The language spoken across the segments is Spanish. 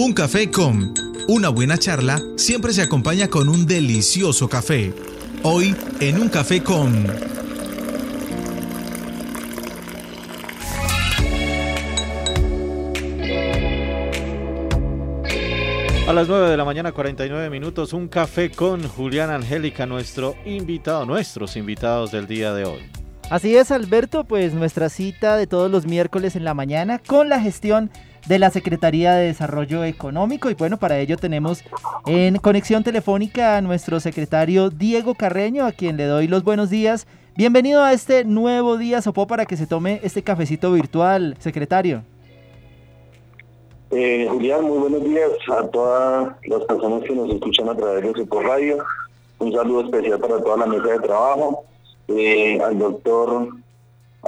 Un café con una buena charla siempre se acompaña con un delicioso café. Hoy en un café con... A las 9 de la mañana, 49 minutos, un café con Julián Angélica, nuestro invitado, nuestros invitados del día de hoy. Así es, Alberto, pues nuestra cita de todos los miércoles en la mañana con la gestión de la Secretaría de Desarrollo Económico y bueno, para ello tenemos en conexión telefónica a nuestro secretario Diego Carreño, a quien le doy los buenos días. Bienvenido a este nuevo día Sopó para que se tome este cafecito virtual, secretario. Eh, Julián, muy buenos días a todas las personas que nos escuchan a través de Sopó Radio. Un saludo especial para toda la mesa de trabajo eh, al doctor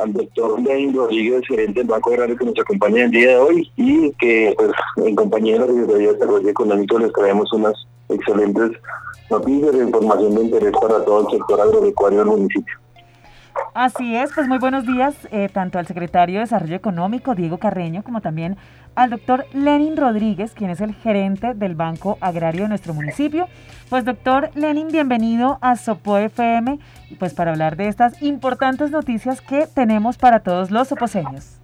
al doctor Lenin Rodríguez, gerente del Banco Agrario que nos acompaña el día de hoy y que pues en compañía de la Secretaría de Desarrollo Económico les traemos unas excelentes noticias e información de interés para todo el sector agropecuario del municipio. Así es, pues muy buenos días eh, tanto al secretario de Desarrollo Económico, Diego Carreño, como también al doctor Lenin Rodríguez, quien es el gerente del Banco Agrario de nuestro municipio. Pues doctor Lenin, bienvenido a Sopo FM, pues para hablar de estas importantes noticias que tenemos para todos los soposeños.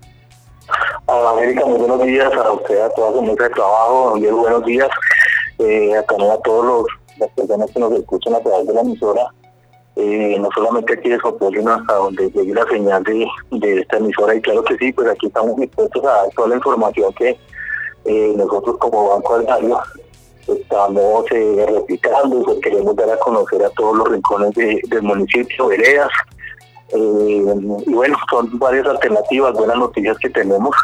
A América, muy buenos días a usted, a toda su mesa de trabajo, buenos días eh, a, a todas las personas que nos escuchan a través de la emisora eh, no solamente aquí de Sopó, sino hasta donde llegue la señal de, de, esta emisora. Y claro que sí, pues aquí estamos dispuestos a dar toda la información que eh, nosotros como Banco Agrario estamos eh, replicando pues queremos dar a conocer a todos los rincones del municipio, veredas. y bueno, son varias alternativas, buenas noticias que tenemos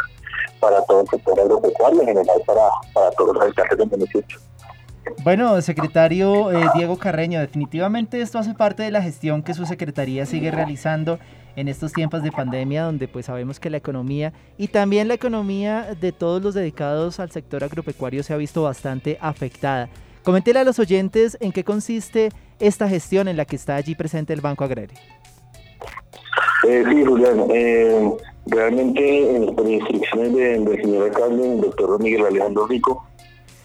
para todo el sector agropecuario en general, para, para todos los habitantes del municipio. Bueno, secretario eh, Diego Carreño, definitivamente esto hace parte de la gestión que su secretaría sigue realizando en estos tiempos de pandemia, donde pues sabemos que la economía y también la economía de todos los dedicados al sector agropecuario se ha visto bastante afectada. Coméntele a los oyentes en qué consiste esta gestión en la que está allí presente el Banco Agrario. Eh, sí, Julián, eh, realmente por instrucciones del señor alcalde, el doctor Miguel Alejandro Rico,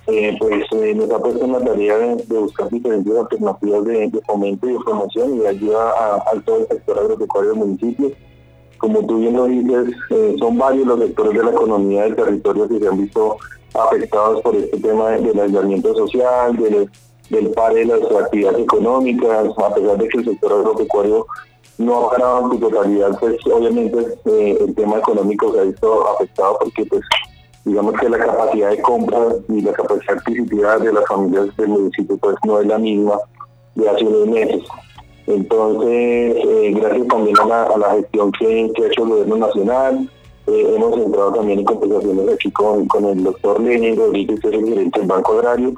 eh, pues eh, nos ha puesto en la tarea de, buscar diferentes alternativas de, fomento y de promoción y de ayuda a, todo el sector agropecuario del municipio. Como tú bien lo dices, eh, son varios los sectores de la economía del territorio que se han visto afectados por este tema del aislamiento social, del, del pare de las actividades económicas, a pesar de que el sector agropecuario no ha ganado en su totalidad, pues obviamente el tema económico se ha visto afectado porque pues digamos que la capacidad de compra y la capacidad adquisitiva de las familias del municipio pues no es la misma de hace unos meses. Entonces, eh, gracias también a la, gestión que, ha hecho el gobierno nacional, eh, hemos entrado también en conversaciones aquí con, el doctor Lenin Rodríguez, que es el gerente del Banco Agrario,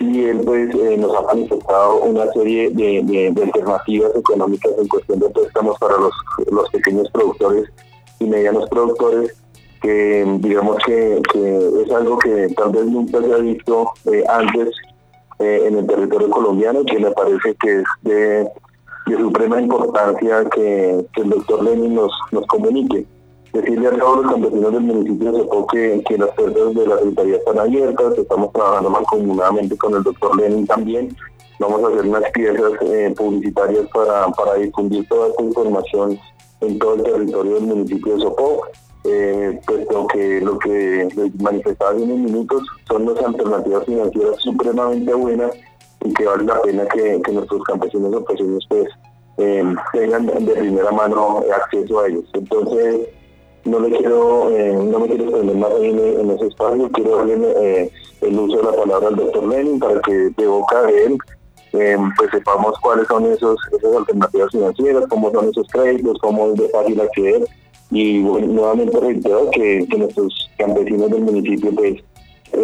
y él pues eh, nos ha manifestado una serie de, alternativas económicas en cuestión de préstamos para los, los pequeños productores y medianos productores que digamos que, es algo que tal vez nunca se ha visto eh, antes eh, en el territorio colombiano, que me parece que es de, suprema importancia que, el doctor Lenin nos, nos comunique. Decirle a todos los campesinos del municipio de que, que las puertas de la Secretaría están abiertas, estamos trabajando mancomunadamente con el doctor Lenin también. Vamos a hacer unas piezas eh, publicitarias para, para difundir toda esta información en todo el territorio del municipio de Sopó eh, puesto que lo que manifestaba hace unos minutos son las alternativas financieras supremamente buenas y que vale la pena que, nuestros campesinos o campesinos pues eh, tengan de primera mano acceso a ellos. Entonces, no le quiero, eh, no me quiero extender más en, ese espacio, quiero darle eh, el uso de la palabra al doctor Lenin para que de boca de él pues sepamos cuáles son esos, esas alternativas financieras, cómo son esos créditos, cómo es de fácil acceder y nuevamente reitero que, nuestros campesinos del municipio, pues,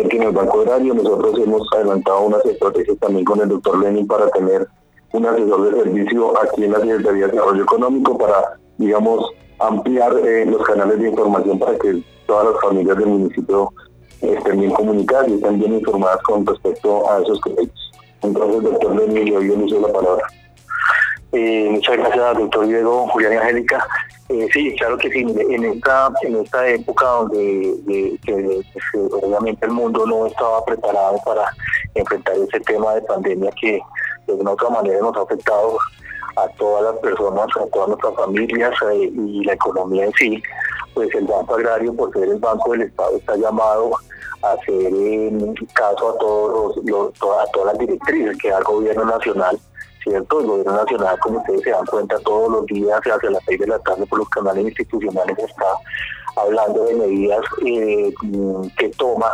que en el Banco Agrario nosotros hemos adelantado unas estrategias también con el doctor Lenin para tener un asesor de servicio aquí en la Secretaría de Desarrollo Económico para, digamos, ampliar eh, los canales de información para que todas las familias del municipio estén bien comunicadas y estén bien informadas con respecto a esos créditos. Entonces, doctor Lenin, yo doy el uso la palabra. Eh, muchas gracias, doctor Diego, Julián y Angélica. Eh, sí, claro que sí. En esta, en esta época donde obviamente el mundo no estaba preparado para enfrentar ese tema de pandemia que de una otra manera nos ha afectado a todas las personas, a todas nuestras familias eh, y la economía en sí, pues el Banco Agrario, por ser el Banco del Estado, está llamado a hacer caso a todos los, a todas las directrices que da el gobierno nacional ¿cierto? El gobierno nacional, como ustedes se dan cuenta, todos los días hacia las seis de la tarde por los canales institucionales está hablando de medidas eh, que toma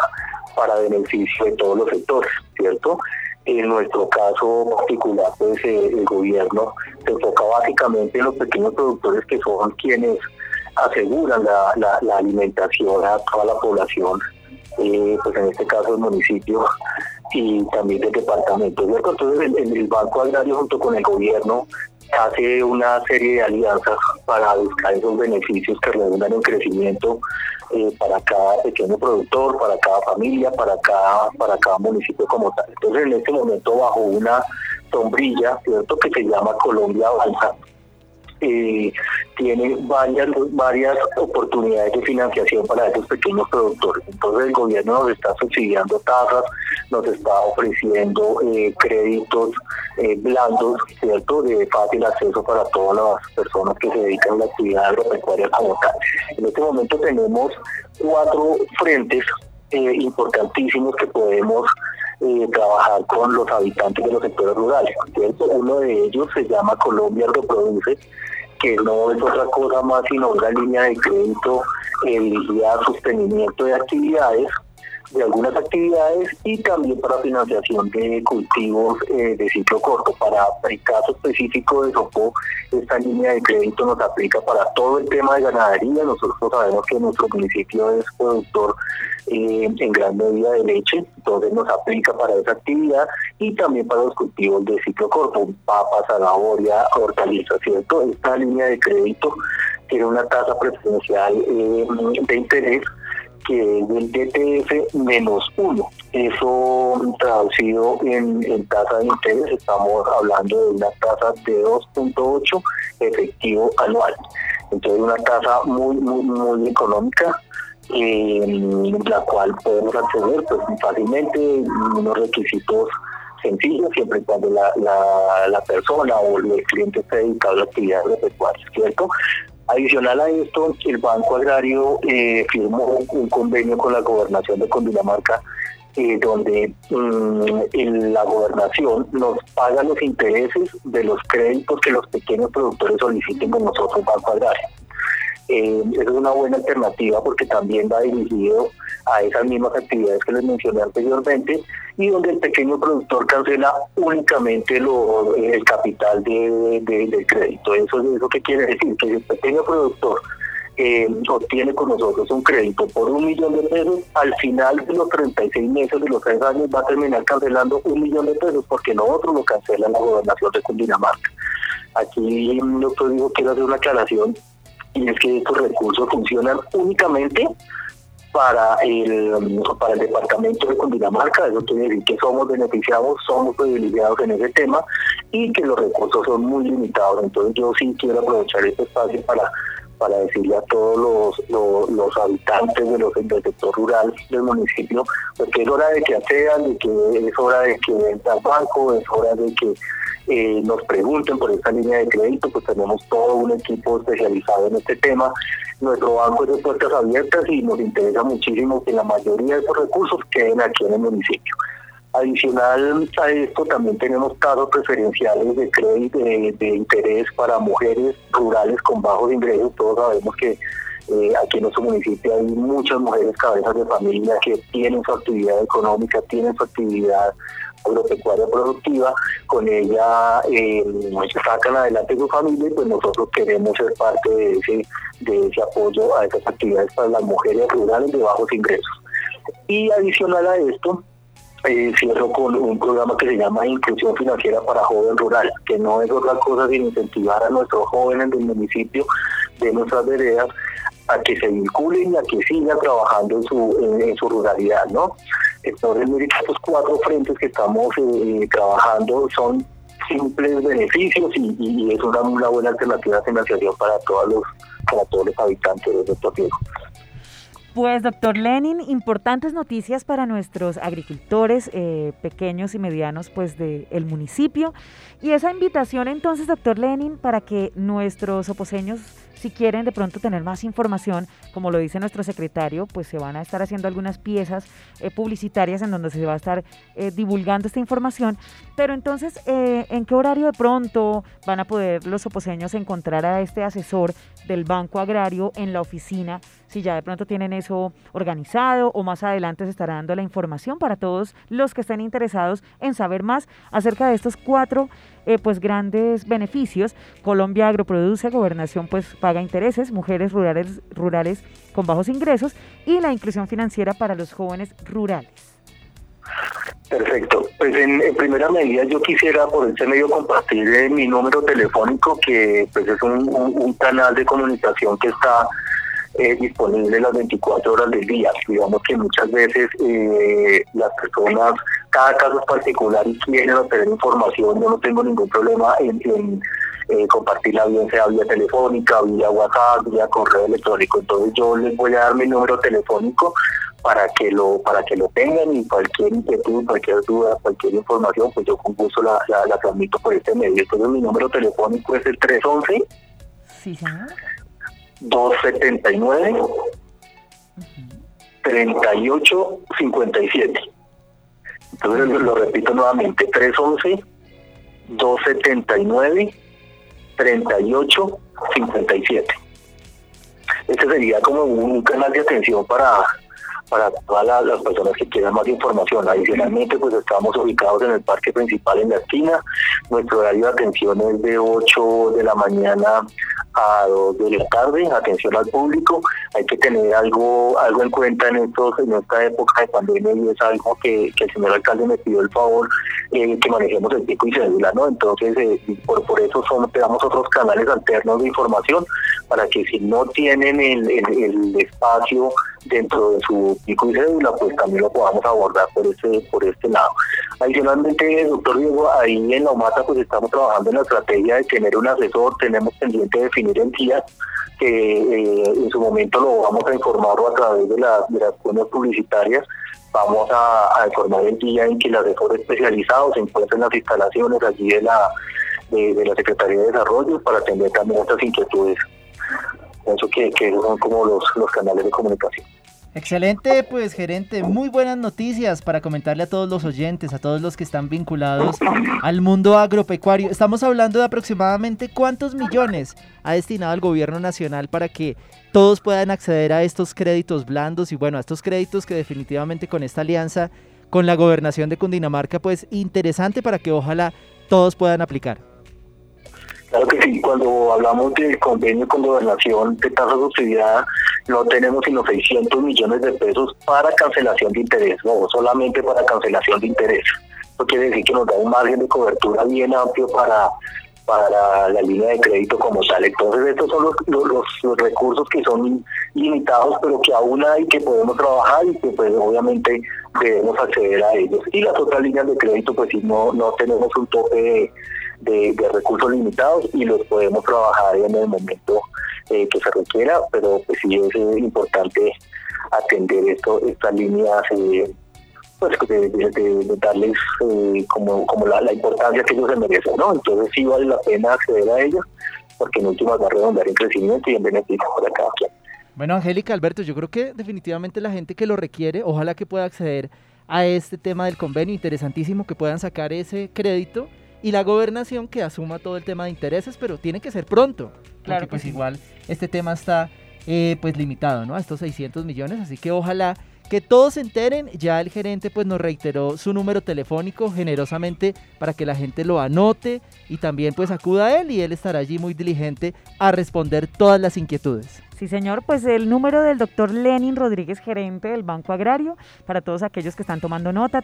para beneficio de todos los sectores, ¿cierto? En nuestro caso particular, pues eh, el gobierno se enfoca básicamente en los pequeños productores que son quienes aseguran la, alimentación a toda la población, eh, pues en este caso el municipio y también del departamento. Entonces el, el, Banco Agrario junto con el gobierno hace una serie de alianzas para buscar esos beneficios que redundan en crecimiento eh, para cada pequeño productor, para cada familia, para cada, para cada municipio como tal. Entonces en este momento bajo una sombrilla, ¿cierto? que se llama Colombia Avanza, eh, tiene varias, varias oportunidades de financiación para esos pequeños productores. Entonces el gobierno nos está subsidiando tasas, nos está ofreciendo eh, créditos eh, blandos, ¿cierto?, de fácil acceso para todas las personas que se dedican a la actividad agropecuaria como tal. En este momento tenemos cuatro frentes importantísimos que podemos trabajar con los habitantes de los sectores rurales. Uno de ellos se llama Colombia Agroproduce, que no es otra cosa más sino una línea de crédito dirigida a sostenimiento de actividades de algunas actividades y también para financiación de cultivos eh, de ciclo corto. Para el caso específico de Sopó, esta línea de crédito nos aplica para todo el tema de ganadería. Nosotros sabemos que nuestro municipio es productor eh, en gran medida de leche, entonces nos aplica para esa actividad y también para los cultivos de ciclo corto, papas, zanahoria, hortalizas, ¿cierto? Esta línea de crédito tiene una tasa preferencial eh, de interés que es del DTF menos uno. Eso traducido en, tasa de interés, estamos hablando de una tasa de 2.8 efectivo anual. Entonces una tasa muy, muy, muy económica en la cual podemos acceder pues, fácilmente unos requisitos sencillos siempre cuando la, la, persona o el cliente esté dedicado a la actividad agropecuaria, ¿cierto? Adicional a esto, el Banco Agrario eh, firmó un convenio con la gobernación de Cundinamarca eh, donde mm, la gobernación nos paga los intereses de los créditos que los pequeños productores soliciten con nosotros, Banco Agrario. Eh, es una buena alternativa porque también va dirigido a esas mismas actividades que les mencioné anteriormente y donde el pequeño productor cancela únicamente lo, el capital de, del crédito. Eso, ¿Eso qué quiere decir? Que el pequeño productor eh, obtiene con nosotros un crédito por un millón de pesos, al final de los 36 meses de los tres años va a terminar cancelando un millón de pesos porque nosotros lo cancela la gobernación de Cundinamarca. Aquí, doctor, digo, quiero hacer una aclaración y es que estos recursos funcionan únicamente para el, para el departamento de Cundinamarca, eso quiere decir que somos beneficiados, somos privilegiados en ese tema y que los recursos son muy limitados. Entonces yo sí quiero aprovechar este espacio para para decirle a todos los, los, habitantes de los, del sector rural del municipio, porque pues es hora de que accedan, de que es hora de que entren al banco, es hora de que eh, nos pregunten por esta línea de crédito, pues tenemos todo un equipo especializado en este tema. Nuestro banco es de puertas abiertas y nos interesa muchísimo que la mayoría de esos recursos queden aquí en el municipio. Adicional a esto, también tenemos casos preferenciales de crédito de, interés para mujeres rurales con bajos ingresos. Todos sabemos que eh, aquí en nuestro municipio hay muchas mujeres cabezas de familia que tienen su actividad económica, tienen su actividad agropecuaria productiva, con ella eh, sacan adelante su familia y pues nosotros queremos ser parte de ese, de ese apoyo a esas actividades para las mujeres rurales de bajos ingresos. Y adicional a esto, eh, cierro con un programa que se llama Inclusión Financiera para Joven Rural, que no es otra cosa sino incentivar a nuestros jóvenes del municipio, de nuestras veredas, a que se vinculen y a que sigan trabajando en su, en, su ruralidad, ¿no? Entonces, estos cuatro frentes que estamos eh, trabajando son simples beneficios y, es una, una, buena alternativa de financiación para todos los, para todos los habitantes de nuestro país. Pues doctor Lenin, importantes noticias para nuestros agricultores eh, pequeños y medianos pues del municipio. Y esa invitación entonces, doctor Lenin, para que nuestros oposeños si quieren de pronto tener más información, como lo dice nuestro secretario, pues se van a estar haciendo algunas piezas eh, publicitarias en donde se va a estar eh, divulgando esta información. Pero entonces, eh, ¿en qué horario de pronto van a poder los oposeños encontrar a este asesor del Banco Agrario en la oficina? Si ya de pronto tienen eso organizado o más adelante se estará dando la información para todos los que estén interesados en saber más acerca de estos cuatro eh, pues grandes beneficios. Colombia agroproduce, gobernación pues paga intereses, mujeres rurales, rurales con bajos ingresos y la inclusión financiera para los jóvenes rurales. Perfecto. Pues en, primera medida yo quisiera por este medio compartir eh, mi número telefónico que pues es un canal de comunicación que está eh, disponible las 24 horas del día. Digamos que muchas veces eh, las personas, cada caso es particular y quieren obtener información, yo no tengo ningún problema en, eh, compartirla bien sea vía telefónica, vía WhatsApp, vía correo electrónico. Entonces yo les voy a dar mi número telefónico para que lo para que lo tengan y cualquier inquietud, cualquier duda, cualquier información, pues yo con gusto la, la, transmito por este medio. Entonces mi número telefónico es el 311 sí, señor. 279 3857. Entonces lo repito nuevamente, 311 279 3857. Este sería como un canal de atención para para todas las, personas que quieran más información. Adicionalmente, pues estamos ubicados en el parque principal en la esquina. Nuestro horario de atención es de 8 de la mañana a 2 de la tarde, atención al público. Hay que tener algo algo en cuenta en estos en esta época de pandemia y es algo que, el señor alcalde me pidió el favor eh, que manejemos el pico y cédula, ¿no? Entonces, eh, por, por eso son, tenemos otros canales alternos de información para que si no tienen el, el espacio dentro de su pico y cédula, pues también lo podamos abordar por este, por este lado. Adicionalmente, doctor Diego, ahí en la UMATA pues estamos trabajando en la estrategia de tener un asesor, tenemos pendiente de definir en días que eh, en su momento lo vamos a informar a través de, la, de las cuentas publicitarias vamos a, informar el día en que el asesor especializado se encuentra en las instalaciones allí de la de, la Secretaría de Desarrollo para atender también estas inquietudes. Pienso que, que son como los, los canales de comunicación. Excelente, pues gerente, muy buenas noticias para comentarle a todos los oyentes, a todos los que están vinculados al mundo agropecuario. Estamos hablando de aproximadamente cuántos millones ha destinado el gobierno nacional para que todos puedan acceder a estos créditos blandos y bueno, a estos créditos que definitivamente con esta alianza con la gobernación de Cundinamarca, pues interesante para que ojalá todos puedan aplicar. Claro que sí, cuando hablamos del convenio con gobernación de tasa subsidiada, no tenemos sino 600 millones de pesos para cancelación de interés, no solamente para cancelación de interés. Eso quiere decir que nos da un margen de cobertura bien amplio para para la línea de crédito como tal. Entonces estos son los, recursos que son limitados, pero que aún hay, que podemos trabajar y que pues obviamente debemos acceder a ellos. Y las otras líneas de crédito pues si no, no tenemos un tope de, recursos limitados y los podemos trabajar en el momento eh, que se requiera, pero pues sí es eh, importante atender esto, estas líneas eh, pues de, darles como, como la, importancia que ellos se merecen, ¿no? Entonces sí vale la pena acceder a ellos, porque en últimas va a redondar en crecimiento y en beneficio para cada quien. Bueno, Angélica, Alberto, yo creo que definitivamente la gente que lo requiere, ojalá que pueda acceder a este tema del convenio, interesantísimo que puedan sacar ese crédito y la gobernación que asuma todo el tema de intereses, pero tiene que ser pronto, claro pues igual este tema está eh, pues limitado, ¿no? A estos 600 millones, así que ojalá que todos se enteren, ya el gerente pues nos reiteró su número telefónico generosamente para que la gente lo anote y también pues acuda a él y él estará allí muy diligente a responder todas las inquietudes. Sí, señor, pues el número del doctor Lenin Rodríguez, gerente del Banco Agrario, para todos aquellos que están tomando nota,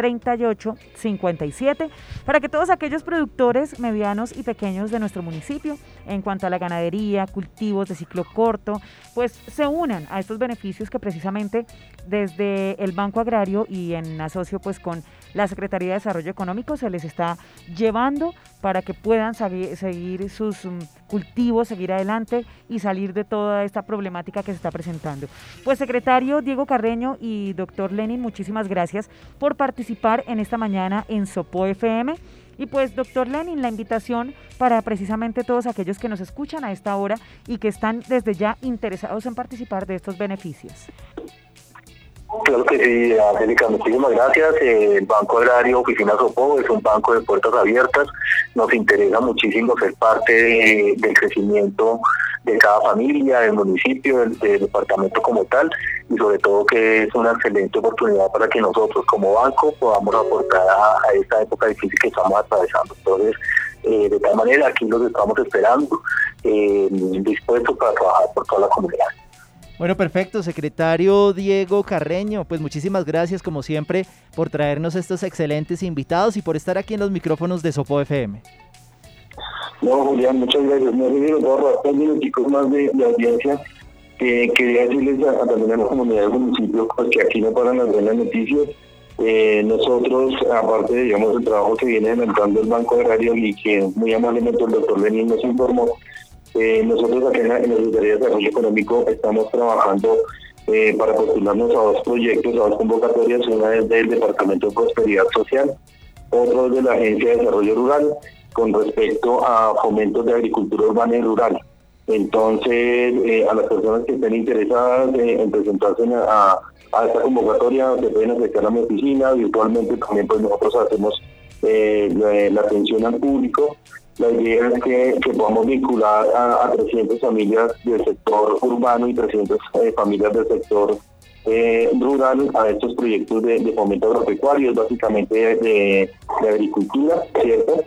311-279. 3857 para que todos aquellos productores medianos y pequeños de nuestro municipio en cuanto a la ganadería, cultivos de ciclo corto, pues se unan a estos beneficios que precisamente desde el Banco Agrario y en asocio pues con la Secretaría de Desarrollo Económico se les está llevando para que puedan seguir sus mm, cultivos, seguir adelante y salir de toda esta problemática que se está presentando. Pues secretario Diego Carreño y doctor Lenin, muchísimas gracias por participar en esta mañana en Sopo FM. Y pues, doctor Lenin, la invitación para precisamente todos aquellos que nos escuchan a esta hora y que están desde ya interesados en participar de estos beneficios. Claro que sí, Angélica, muchísimas gracias. Eh, el Banco Agrario Oficina Sopo es un banco de puertas abiertas. Nos interesa muchísimo ser parte del crecimiento de cada familia, del municipio, del, departamento como tal, y sobre todo que es una excelente oportunidad para que nosotros como banco podamos aportar a, esta época difícil que estamos atravesando. Entonces, eh, de tal manera, aquí los estamos esperando, eh, dispuestos para trabajar por toda la comunidad. Bueno, perfecto, secretario Diego Carreño, pues muchísimas gracias como siempre por traernos estos excelentes invitados y por estar aquí en los micrófonos de Sopo FM. No, Julián, muchas gracias. Me olvido dos más de, audiencia. que quería decirles a, también a la comunidad del municipio pues, que aquí no paran las buenas noticias. Eh, nosotros, aparte, de, el trabajo que viene adelantando el Banco Agrario y que muy amablemente el doctor Lenín nos informó, eh, nosotros aquí en la, Secretaría de Desarrollo Económico estamos trabajando eh, para postularnos a dos proyectos, a dos convocatorias. Una es del Departamento de Prosperidad Social, otro es de la Agencia de Desarrollo Rural, con respecto a fomentos de agricultura urbana y rural. Entonces, eh, a las personas que estén interesadas en presentarse a, esta convocatoria, se pueden acercar a mi oficina, virtualmente también pues nosotros hacemos la, atención al público la idea es que, podamos vincular a, 300 familias del sector urbano y 300 eh, familias del sector eh, rural a estos proyectos de, fomento agropecuario, básicamente de, agricultura, ¿cierto?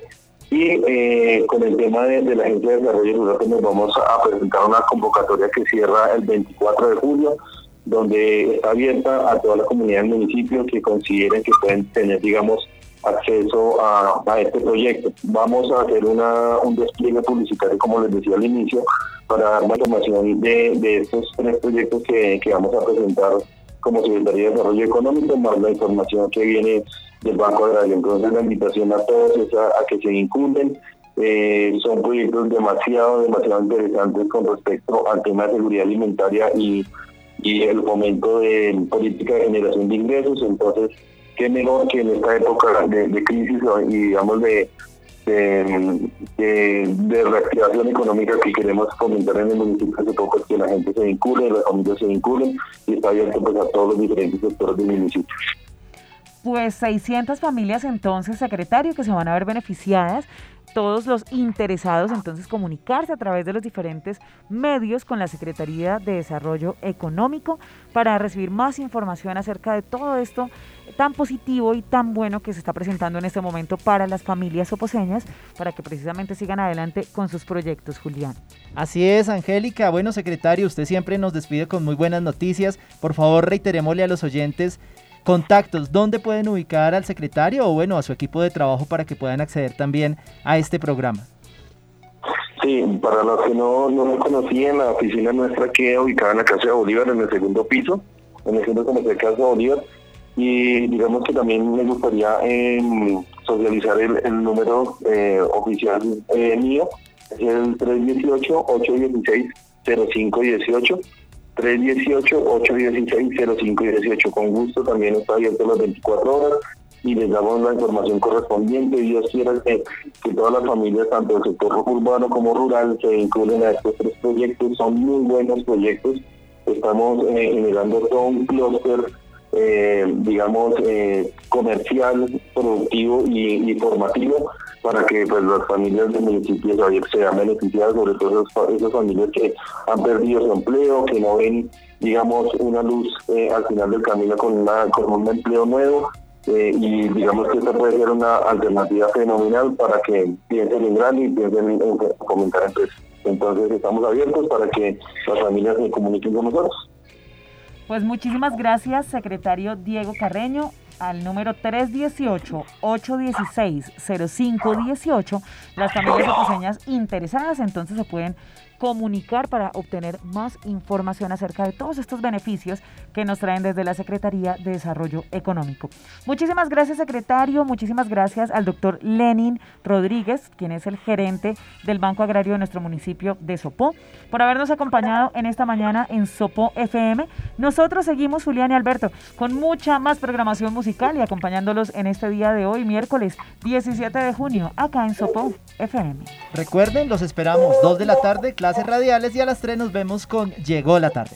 Y eh, con el tema de, la Agencia de Desarrollo Rural, pues nos vamos a presentar una convocatoria que cierra el 24 de julio, donde está abierta a toda la comunidad del municipio que consideren que pueden tener, digamos, acceso a, este proyecto. Vamos a hacer una, un despliegue publicitario, como les decía al inicio, para dar más información de, estos tres proyectos que, vamos a presentar como Secretaría de Desarrollo Económico, más la información que viene del Banco Agrario. Entonces la invitación a todos es a, que se vinculen. Eh, son proyectos demasiado, demasiado interesantes con respecto al tema de seguridad alimentaria y, y el fomento de política de generación de ingresos. Entonces, qué mejor que en esta época de, crisis y digamos de, de, reactivación económica que queremos fomentar en el municipio hace poco es que la gente se vincule, las familias se vinculen y está abierto pues, a todos los diferentes sectores del municipio. Pues 600 familias entonces, secretario, que se van a ver beneficiadas todos los interesados entonces comunicarse a través de los diferentes medios con la Secretaría de Desarrollo Económico para recibir más información acerca de todo esto tan positivo y tan bueno que se está presentando en este momento para las familias oposeñas, para que precisamente sigan adelante con sus proyectos, Julián. Así es, Angélica. Bueno, secretario, usted siempre nos despide con muy buenas noticias. Por favor, reiterémosle a los oyentes contactos, ¿dónde pueden ubicar al secretario o bueno, a su equipo de trabajo para que puedan acceder también a este programa? Sí, para los que no, no me conocían, la oficina nuestra queda ubicada en la Casa de Bolívar, en el segundo piso, en el centro comercial Casa de Bolívar. Y digamos que también me gustaría em, socializar el, número eh, oficial eh, mío, es el 318-816-0518. 318-816-0518. Con gusto también está abierto las 24 horas y les damos la información correspondiente. Dios quiera que, todas las familias, tanto del sector urbano como rural, se incluyan a estos tres proyectos. Son muy buenos proyectos. Estamos eh, generando todo un clúster eh, digamos, eh, comercial, productivo y, formativo para que pues las familias del municipio sean beneficiadas, sobre todo esas, familias que han perdido su empleo, que no ven, digamos, una luz eh, al final del camino con, una, con un empleo nuevo. y digamos que esta puede ser una alternativa fenomenal para que piensen en grande y piensen en, fomentar empresas. Entonces estamos abiertos para que las familias se comuniquen con nosotros. Pues muchísimas gracias, secretario Diego Carreño. Al número 318-816-0518 las familias soposeñas interesadas, entonces se pueden comunicar para obtener más información acerca de todos estos beneficios que nos traen desde la Secretaría de Desarrollo Económico. Muchísimas gracias, secretario. Muchísimas gracias al doctor Lenin Rodríguez, quien es el gerente del Banco Agrario de nuestro municipio de Sopó, por habernos acompañado en esta mañana en Sopó FM. Nosotros seguimos, Julián y Alberto, con mucha más programación musical y acompañándolos en este día de hoy, miércoles 17 de junio, acá en Sopó FM. Recuerden, los esperamos 2 de la tarde, Clases Radiales y a las 3 nos vemos con Llegó la tarde.